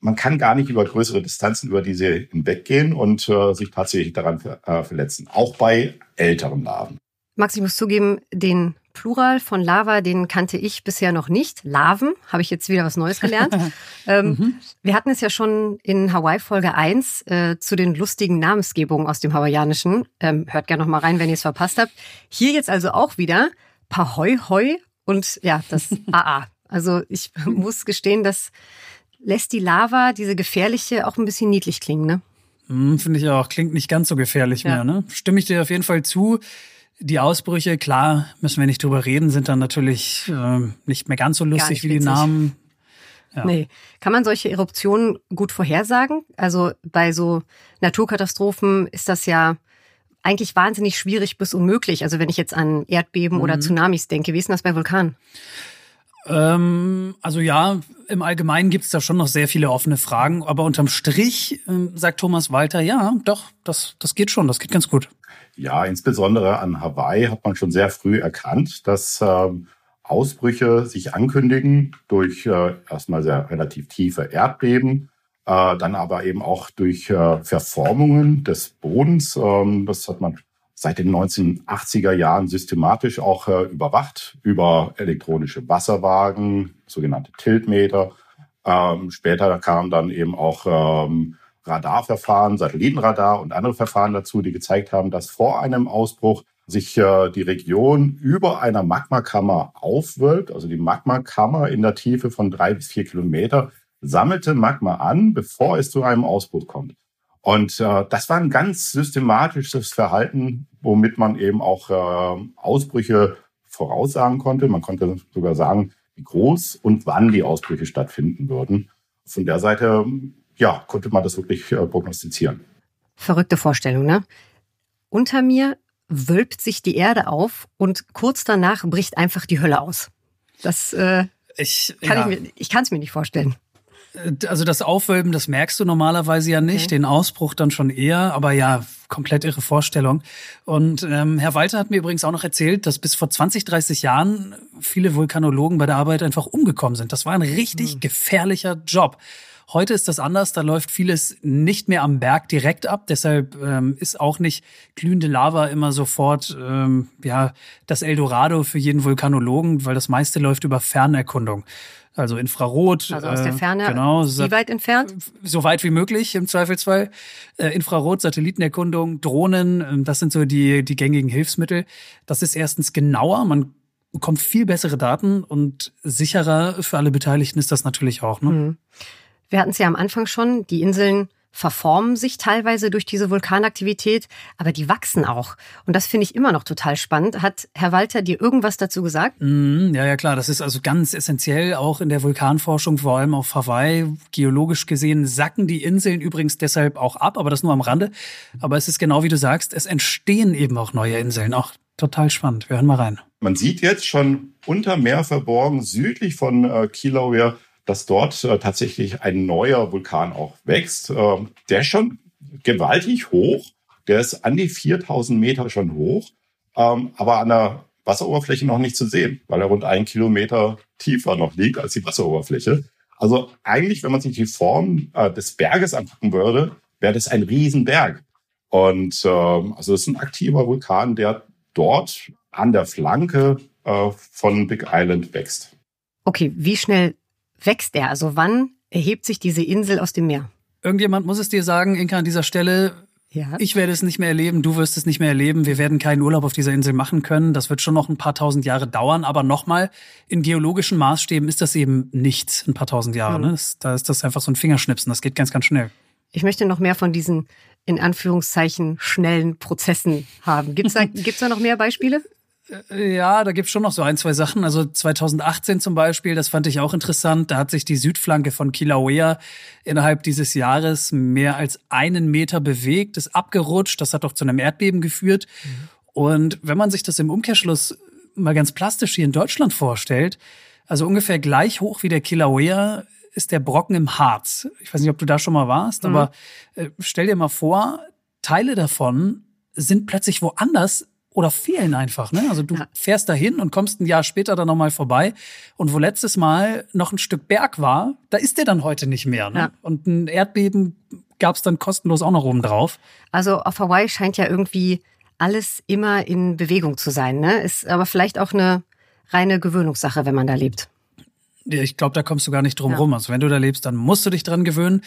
Man kann gar nicht über größere Distanzen über diese hinweggehen und äh, sich tatsächlich daran ver äh, verletzen. Auch bei älteren Laven. Max, ich muss zugeben, den Plural von Lava, den kannte ich bisher noch nicht. Laven, habe ich jetzt wieder was Neues gelernt. ähm, mhm. Wir hatten es ja schon in Hawaii Folge 1 äh, zu den lustigen Namensgebungen aus dem Hawaiianischen. Ähm, hört gerne noch mal rein, wenn ihr es verpasst habt. Hier jetzt also auch wieder Pahoi Hoi und ja, das AA. Also ich muss gestehen, das lässt die Lava, diese gefährliche, auch ein bisschen niedlich klingen, ne? Mm, Finde ich auch. Klingt nicht ganz so gefährlich ja. mehr, ne? Stimme ich dir auf jeden Fall zu. Die Ausbrüche, klar, müssen wir nicht drüber reden, sind dann natürlich äh, nicht mehr ganz so lustig wie die Namen. Ja. Nee. Kann man solche Eruptionen gut vorhersagen? Also bei so Naturkatastrophen ist das ja eigentlich wahnsinnig schwierig bis unmöglich. Also wenn ich jetzt an Erdbeben mhm. oder Tsunamis denke, wie ist denn das bei Vulkanen? Ähm, also ja, im Allgemeinen gibt es da schon noch sehr viele offene Fragen, aber unterm Strich äh, sagt Thomas Walter, ja, doch, das, das geht schon, das geht ganz gut. Ja, insbesondere an Hawaii hat man schon sehr früh erkannt, dass ähm, Ausbrüche sich ankündigen durch äh, erstmal sehr relativ tiefe Erdbeben, äh, dann aber eben auch durch äh, Verformungen des Bodens. Ähm, das hat man seit den 1980er Jahren systematisch auch äh, überwacht über elektronische Wasserwagen, sogenannte Tiltmeter. Ähm, später kamen dann eben auch ähm, Radarverfahren, Satellitenradar und andere Verfahren dazu, die gezeigt haben, dass vor einem Ausbruch sich äh, die Region über einer Magmakammer aufwölbt, also die Magmakammer in der Tiefe von drei bis vier Kilometer, sammelte Magma an, bevor es zu einem Ausbruch kommt. Und äh, das war ein ganz systematisches Verhalten, womit man eben auch äh, Ausbrüche voraussagen konnte. Man konnte sogar sagen, wie groß und wann die Ausbrüche stattfinden würden. Von der Seite ja, konnte man das wirklich äh, prognostizieren. Verrückte Vorstellung, ne? Unter mir wölbt sich die Erde auf und kurz danach bricht einfach die Hölle aus. Das äh, ich, kann ja. ich, mir, ich kann es mir nicht vorstellen. Äh, also das Aufwölben, das merkst du normalerweise ja nicht, okay. den Ausbruch dann schon eher, aber ja, komplett irre Vorstellung. Und ähm, Herr Walter hat mir übrigens auch noch erzählt, dass bis vor 20, 30 Jahren viele Vulkanologen bei der Arbeit einfach umgekommen sind. Das war ein richtig hm. gefährlicher Job. Heute ist das anders, da läuft vieles nicht mehr am Berg direkt ab. Deshalb ähm, ist auch nicht glühende Lava immer sofort ähm, ja das Eldorado für jeden Vulkanologen, weil das meiste läuft über Fernerkundung. Also Infrarot. Also aus der äh, Ferne. Genau. Wie weit entfernt? So weit wie möglich im Zweifelsfall. Äh, Infrarot, Satellitenerkundung, Drohnen, äh, das sind so die, die gängigen Hilfsmittel. Das ist erstens genauer. Man bekommt viel bessere Daten und sicherer für alle Beteiligten ist das natürlich auch. Ne? Mhm. Wir hatten es ja am Anfang schon, die Inseln verformen sich teilweise durch diese Vulkanaktivität, aber die wachsen auch. Und das finde ich immer noch total spannend. Hat Herr Walter dir irgendwas dazu gesagt? Mm, ja, ja, klar. Das ist also ganz essentiell auch in der Vulkanforschung, vor allem auf Hawaii. Geologisch gesehen sacken die Inseln übrigens deshalb auch ab, aber das nur am Rande. Aber es ist genau wie du sagst, es entstehen eben auch neue Inseln. Auch total spannend. Wir hören mal rein. Man sieht jetzt schon unter Meer verborgen, südlich von äh, Kilauea, dass dort äh, tatsächlich ein neuer Vulkan auch wächst. Äh, der schon gewaltig hoch. Der ist an die 4000 Meter schon hoch, ähm, aber an der Wasseroberfläche noch nicht zu sehen, weil er rund ein Kilometer tiefer noch liegt als die Wasseroberfläche. Also eigentlich, wenn man sich die Form äh, des Berges angucken würde, wäre das ein Riesenberg. Und ähm, also es ist ein aktiver Vulkan, der dort an der Flanke äh, von Big Island wächst. Okay, wie schnell wächst er? Also wann erhebt sich diese Insel aus dem Meer? Irgendjemand muss es dir sagen, Inka, an dieser Stelle. Ja. Ich werde es nicht mehr erleben, du wirst es nicht mehr erleben. Wir werden keinen Urlaub auf dieser Insel machen können. Das wird schon noch ein paar tausend Jahre dauern. Aber nochmal, in geologischen Maßstäben ist das eben nichts, ein paar tausend Jahre. Mhm. Ne? Das, da ist das einfach so ein Fingerschnipsen. Das geht ganz, ganz schnell. Ich möchte noch mehr von diesen in Anführungszeichen schnellen Prozessen haben. Gibt es da, gibt's da noch mehr Beispiele? Äh, ja, da gibt's schon noch so ein, zwei Sachen. Also 2018 zum Beispiel, das fand ich auch interessant. Da hat sich die Südflanke von Kilauea innerhalb dieses Jahres mehr als einen Meter bewegt, ist abgerutscht. Das hat doch zu einem Erdbeben geführt. Mhm. Und wenn man sich das im Umkehrschluss mal ganz plastisch hier in Deutschland vorstellt, also ungefähr gleich hoch wie der Kilauea ist der Brocken im Harz. Ich weiß nicht, ob du da schon mal warst, mhm. aber äh, stell dir mal vor, Teile davon sind plötzlich woanders oder fehlen einfach. Ne? Also du ja. fährst dahin und kommst ein Jahr später dann nochmal vorbei. Und wo letztes Mal noch ein Stück Berg war, da ist der dann heute nicht mehr. Ne? Ja. Und ein Erdbeben gab es dann kostenlos auch noch oben drauf. Also auf Hawaii scheint ja irgendwie alles immer in Bewegung zu sein. Ne? Ist aber vielleicht auch eine reine Gewöhnungssache, wenn man da lebt. Ich glaube, da kommst du gar nicht drum ja. rum. Also wenn du da lebst, dann musst du dich dran gewöhnen.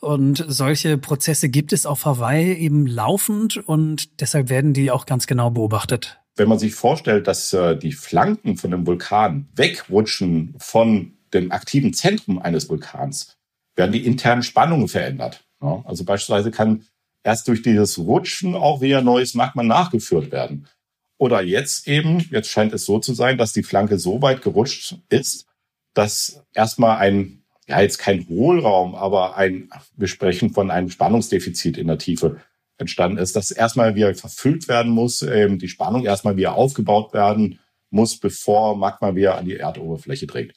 Und solche Prozesse gibt es auf Hawaii eben laufend und deshalb werden die auch ganz genau beobachtet. Wenn man sich vorstellt, dass äh, die Flanken von dem Vulkan wegrutschen von dem aktiven Zentrum eines Vulkans, werden die internen Spannungen verändert. Ja, also beispielsweise kann erst durch dieses Rutschen auch wieder neues Magma nachgeführt werden. Oder jetzt eben, jetzt scheint es so zu sein, dass die Flanke so weit gerutscht ist, dass erstmal ein, ja jetzt kein Hohlraum, aber ein, wir sprechen von einem Spannungsdefizit in der Tiefe entstanden ist, dass erstmal wieder verfüllt werden muss, ähm, die Spannung erstmal wieder aufgebaut werden muss, bevor Magma wieder an die Erdoberfläche trägt.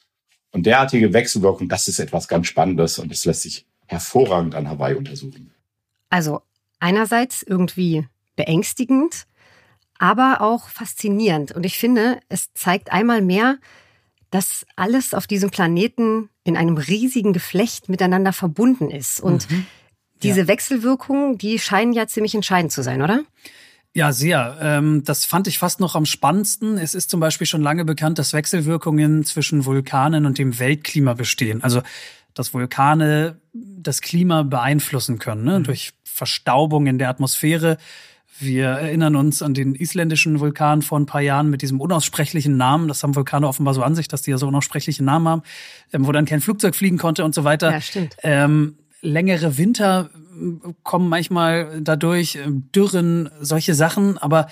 Und derartige Wechselwirkung, das ist etwas ganz Spannendes und das lässt sich hervorragend an Hawaii untersuchen. Also einerseits irgendwie beängstigend, aber auch faszinierend. Und ich finde, es zeigt einmal mehr, dass alles auf diesem Planeten in einem riesigen Geflecht miteinander verbunden ist. Und mhm. diese ja. Wechselwirkungen, die scheinen ja ziemlich entscheidend zu sein, oder? Ja, sehr. Ähm, das fand ich fast noch am spannendsten. Es ist zum Beispiel schon lange bekannt, dass Wechselwirkungen zwischen Vulkanen und dem Weltklima bestehen. Also, dass Vulkane das Klima beeinflussen können, ne? Mhm. durch Verstaubung in der Atmosphäre wir erinnern uns an den isländischen Vulkan vor ein paar Jahren mit diesem unaussprechlichen Namen. Das haben Vulkane offenbar so an sich, dass die ja so unaussprechliche Namen haben, ähm, wo dann kein Flugzeug fliegen konnte und so weiter. Ja, stimmt. Ähm, längere Winter äh, kommen manchmal dadurch, äh, Dürren, solche Sachen. Aber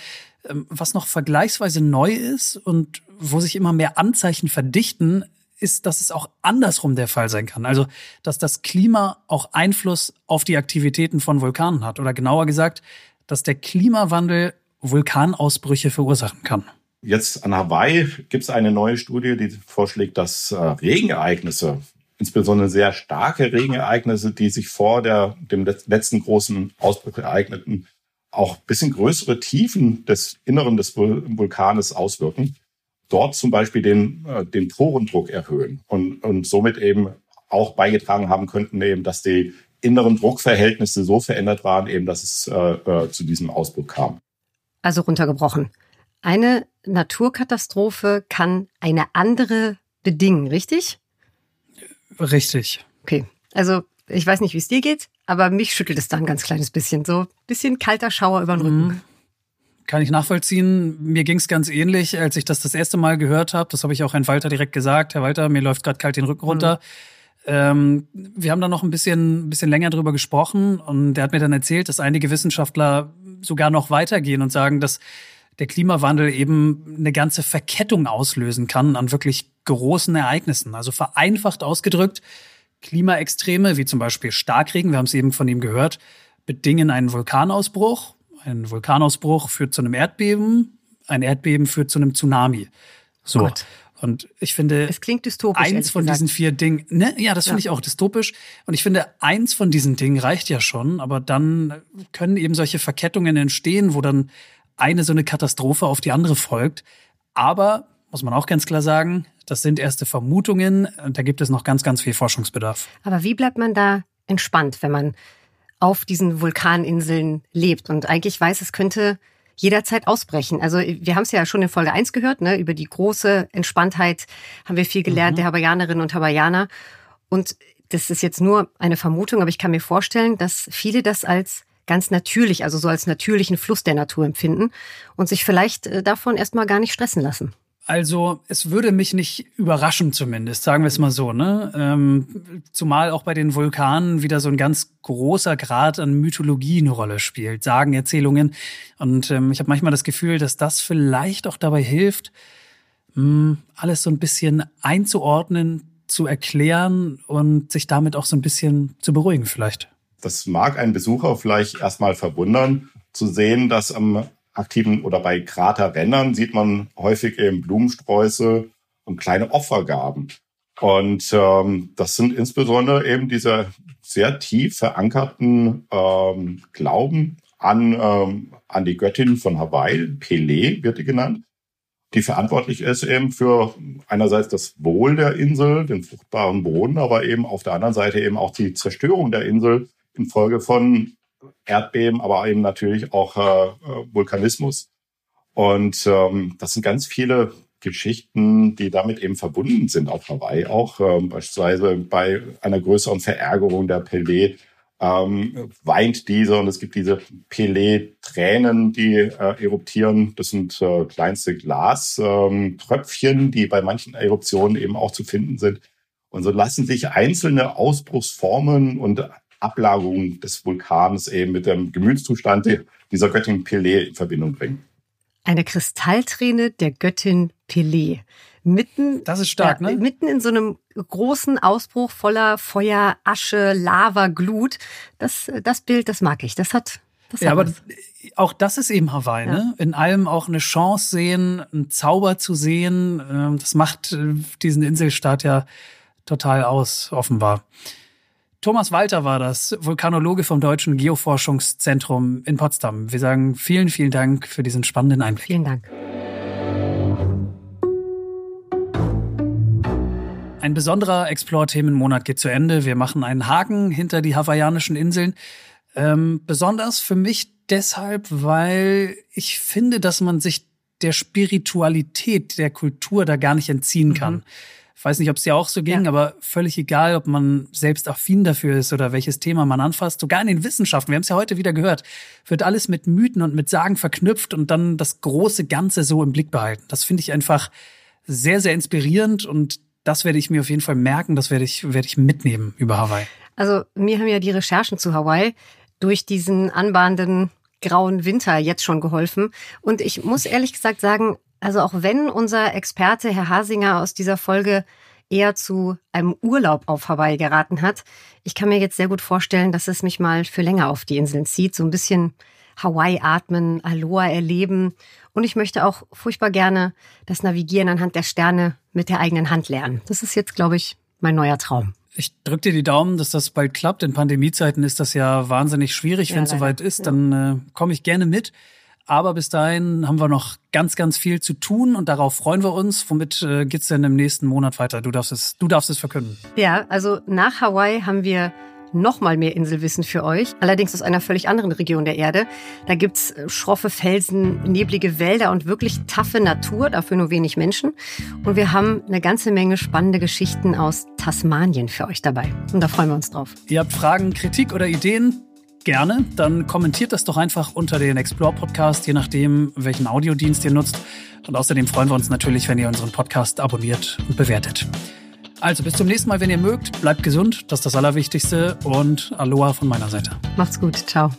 ähm, was noch vergleichsweise neu ist und wo sich immer mehr Anzeichen verdichten, ist, dass es auch andersrum der Fall sein kann. Also, dass das Klima auch Einfluss auf die Aktivitäten von Vulkanen hat. Oder genauer gesagt, dass der Klimawandel Vulkanausbrüche verursachen kann. Jetzt an Hawaii gibt es eine neue Studie, die vorschlägt, dass äh, Regenereignisse, insbesondere sehr starke Regenereignisse, die sich vor der, dem letzten großen Ausbruch ereigneten, auch bisschen größere Tiefen des Inneren des Vulkanes auswirken. Dort zum Beispiel den, äh, den Porendruck erhöhen und, und somit eben auch beigetragen haben könnten, eben, dass die inneren Druckverhältnisse so verändert waren, eben, dass es äh, äh, zu diesem Ausbruch kam. Also runtergebrochen. Eine Naturkatastrophe kann eine andere bedingen, richtig? Richtig. Okay. Also ich weiß nicht, wie es dir geht, aber mich schüttelt es da ein ganz kleines bisschen. So ein bisschen kalter Schauer über den Rücken. Mhm. Kann ich nachvollziehen. Mir ging es ganz ähnlich, als ich das das erste Mal gehört habe. Das habe ich auch Herrn Walter direkt gesagt. Herr Walter, mir läuft gerade kalt den Rücken runter. Mhm Ähm, wir haben da noch ein bisschen, bisschen länger drüber gesprochen und der hat mir dann erzählt, dass einige Wissenschaftler sogar noch weitergehen und sagen, dass der Klimawandel eben eine ganze Verkettung auslösen kann an wirklich großen Ereignissen. Also vereinfacht ausgedrückt, Klimaextreme wie zum Beispiel Starkregen, wir haben es eben von ihm gehört, bedingen einen Vulkanausbruch. Ein Vulkanausbruch führt zu einem Erdbeben, ein Erdbeben führt zu einem Tsunami. So. Gott. Und ich finde, es klingt dystopisch. Eins von gesagt. diesen vier Dingen, ne? ja, das finde ja. ich auch dystopisch. Und ich finde, eins von diesen Dingen reicht ja schon, aber dann können eben solche Verkettungen entstehen, wo dann eine so eine Katastrophe auf die andere folgt. Aber, muss man auch ganz klar sagen, das sind erste Vermutungen. Da gibt es noch ganz, ganz viel Forschungsbedarf. Aber wie bleibt man da entspannt, wenn man auf diesen Vulkaninseln lebt und eigentlich weiß, es könnte jederzeit ausbrechen. Also wir haben es ja schon in Folge 1 gehört, ne? über die große Entspanntheit haben wir viel gelernt, mhm. der Hawaiianerinnen und Hawaiianer. Und das ist jetzt nur eine Vermutung, aber ich kann mir vorstellen, dass viele das als ganz natürlich, also so als natürlichen Fluss der Natur empfinden und sich vielleicht äh, davon erstmal gar nicht stressen lassen. Also es würde mich nicht überraschen zumindest, sagen wir es mal so. Ne? Ähm, zumal auch bei den Vulkanen wieder so ein ganz großer Grad an Mythologie eine Rolle spielt, Sagen, Erzählungen. Und ähm, ich habe manchmal das Gefühl, dass das vielleicht auch dabei hilft, mh, hm, alles so ein bisschen einzuordnen, zu erklären und sich damit auch so ein bisschen zu beruhigen vielleicht. Das mag einen Besucher vielleicht erstmal verwundern, zu sehen, dass am aktiven oder bei Kraterrändern sieht man häufig eben Blumensträuße und kleine Opfergaben. Und ähm, das sind insbesondere eben diese sehr tief verankerten ähm, Glauben an, ähm, an die Göttin von Hawaii, Pele wird die genannt, die verantwortlich ist eben für einerseits das Wohl der Insel, den fruchtbaren Boden, aber eben auf der anderen Seite eben auch die Zerstörung der Insel infolge von Erdbeben, aber eben natürlich auch äh, äh, Vulkanismus. Und ähm, das sind ganz viele Geschichten, die damit eben verbunden sind auf Hawaii auch. Ähm, beispielsweise bei einer größeren Verärgerung der Pelé ähm, weint diese und es gibt diese Pelé-Tränen, die äh, eruptieren. Das sind äh, kleinste Glaströpfchen, ähm, die bei manchen Eruptionen eben auch zu finden sind. Und so lassen sich einzelne Ausbruchsformen und Ablagerung des Vulkans eben mit dem Gemütszustand dieser Göttin Pelé in Verbindung bringen. Eine Kristallträne der Göttin Pelé. Mitten, das ist stark, ja, ne? Mitten in so einem großen Ausbruch voller Feuer, Asche, Lava, Glut. Das, das Bild, das mag ich. Das hat, das ja, aber was. auch das ist eben Hawaii, ja. ne? In allem auch eine Chance sehen, einen Zauber zu sehen. Ähm, das macht äh, diesen Inselstaat ja total aus, offenbar. Thomas Walter war das, Vulkanologe vom Deutschen Geoforschungszentrum in Potsdam. Wir sagen vielen, vielen Dank für diesen spannenden Einblick. Vielen Dank. Ein besonderer Explore-Themenmonat geht zu Ende. Wir machen einen Haken hinter die hawaiianischen Inseln. Ähm, besonders für mich deshalb, weil ich finde, dass man sich der Spiritualität der Kultur da gar nicht entziehen kann. Mhm. Ich weiß nicht, ob es dir auch so ging, ja. aber völlig egal, ob man selbst affin dafür ist oder welches Thema man anfasst. Sogar in den Wissenschaften, wir haben es ja heute wieder gehört, wird alles mit Mythen und mit Sagen verknüpft und dann das große Ganze so im Blick behalten. Das finde ich einfach sehr, sehr inspirierend und das werde ich mir auf jeden Fall merken, das werde ich, werde ich mitnehmen über Hawaii. Also mir haben ja die Recherchen zu Hawaii durch diesen anbahnenden grauen Winter jetzt schon geholfen. Und ich muss ehrlich gesagt sagen, also auch wenn unser Experte Herr Hasinger aus dieser Folge eher zu einem Urlaub auf Hawaii geraten hat, ich kann mir jetzt sehr gut vorstellen, dass es mich mal für länger auf die Inseln zieht, so ein bisschen Hawaii atmen, Aloha erleben und ich möchte auch furchtbar gerne das Navigieren anhand der Sterne mit der eigenen Hand lernen. Das ist jetzt, glaube ich, mein neuer Traum. Ich drücke dir die Daumen, dass das bald klappt. In Pandemiezeiten ist das ja wahnsinnig schwierig. Ja, Wenn es soweit ist, dann äh, komme ich gerne mit. Aber bis dahin haben wir noch ganz, ganz viel zu tun und darauf freuen wir uns. Womit äh, geht's denn im nächsten Monat weiter? Du darfst es, du darfst es verkünden. Ja, also nach Hawaii haben wir noch mal mehr Inselwissen für euch, allerdings aus einer völlig anderen Region der Erde. Da gibt's äh, schroffe Felsen, neblige Wälder und wirklich taffe Natur, dafür nur wenig Menschen. Und wir haben eine ganze Menge spannende Geschichten aus Tasmanien für euch dabei. Und da freuen wir uns drauf. Ihr habt Fragen, Kritik oder Ideen? Gerne. Dann kommentiert das doch einfach unter den Explore Podcast, je nachdem, welchen Audiodienst ihr nutzt. Und außerdem freuen wir uns natürlich, wenn ihr unseren Podcast abonniert und bewertet. Also bis zum nächsten Mal, wenn ihr mögt. Bleibt gesund, das ist das Allerwichtigste. Und Aloha von meiner Seite. Macht's gut. Ciao.